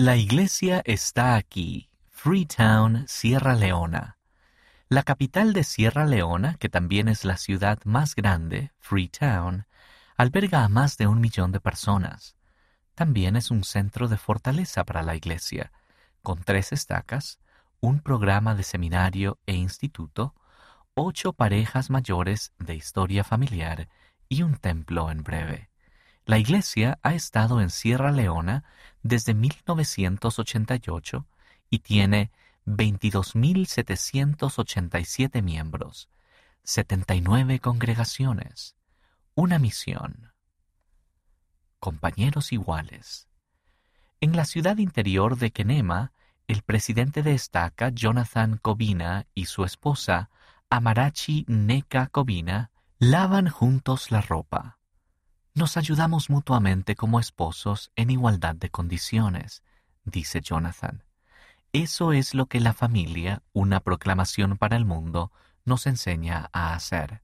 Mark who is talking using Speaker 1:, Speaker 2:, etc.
Speaker 1: La iglesia está aquí, Freetown, Sierra Leona. La capital de Sierra Leona, que también es la ciudad más grande, Freetown, alberga a más de un millón de personas. También es un centro de fortaleza para la iglesia, con tres estacas, un programa de seminario e instituto, ocho parejas mayores de historia familiar y un templo en breve. La iglesia ha estado en Sierra Leona desde 1988 y tiene 22.787 miembros, 79 congregaciones, una misión. Compañeros iguales. En la ciudad interior de Kenema, el presidente de estaca, Jonathan Cobina, y su esposa, Amarachi Neka Cobina, lavan juntos la ropa. Nos ayudamos mutuamente como esposos en igualdad de condiciones, dice Jonathan. Eso es lo que la familia, una proclamación para el mundo, nos enseña a hacer.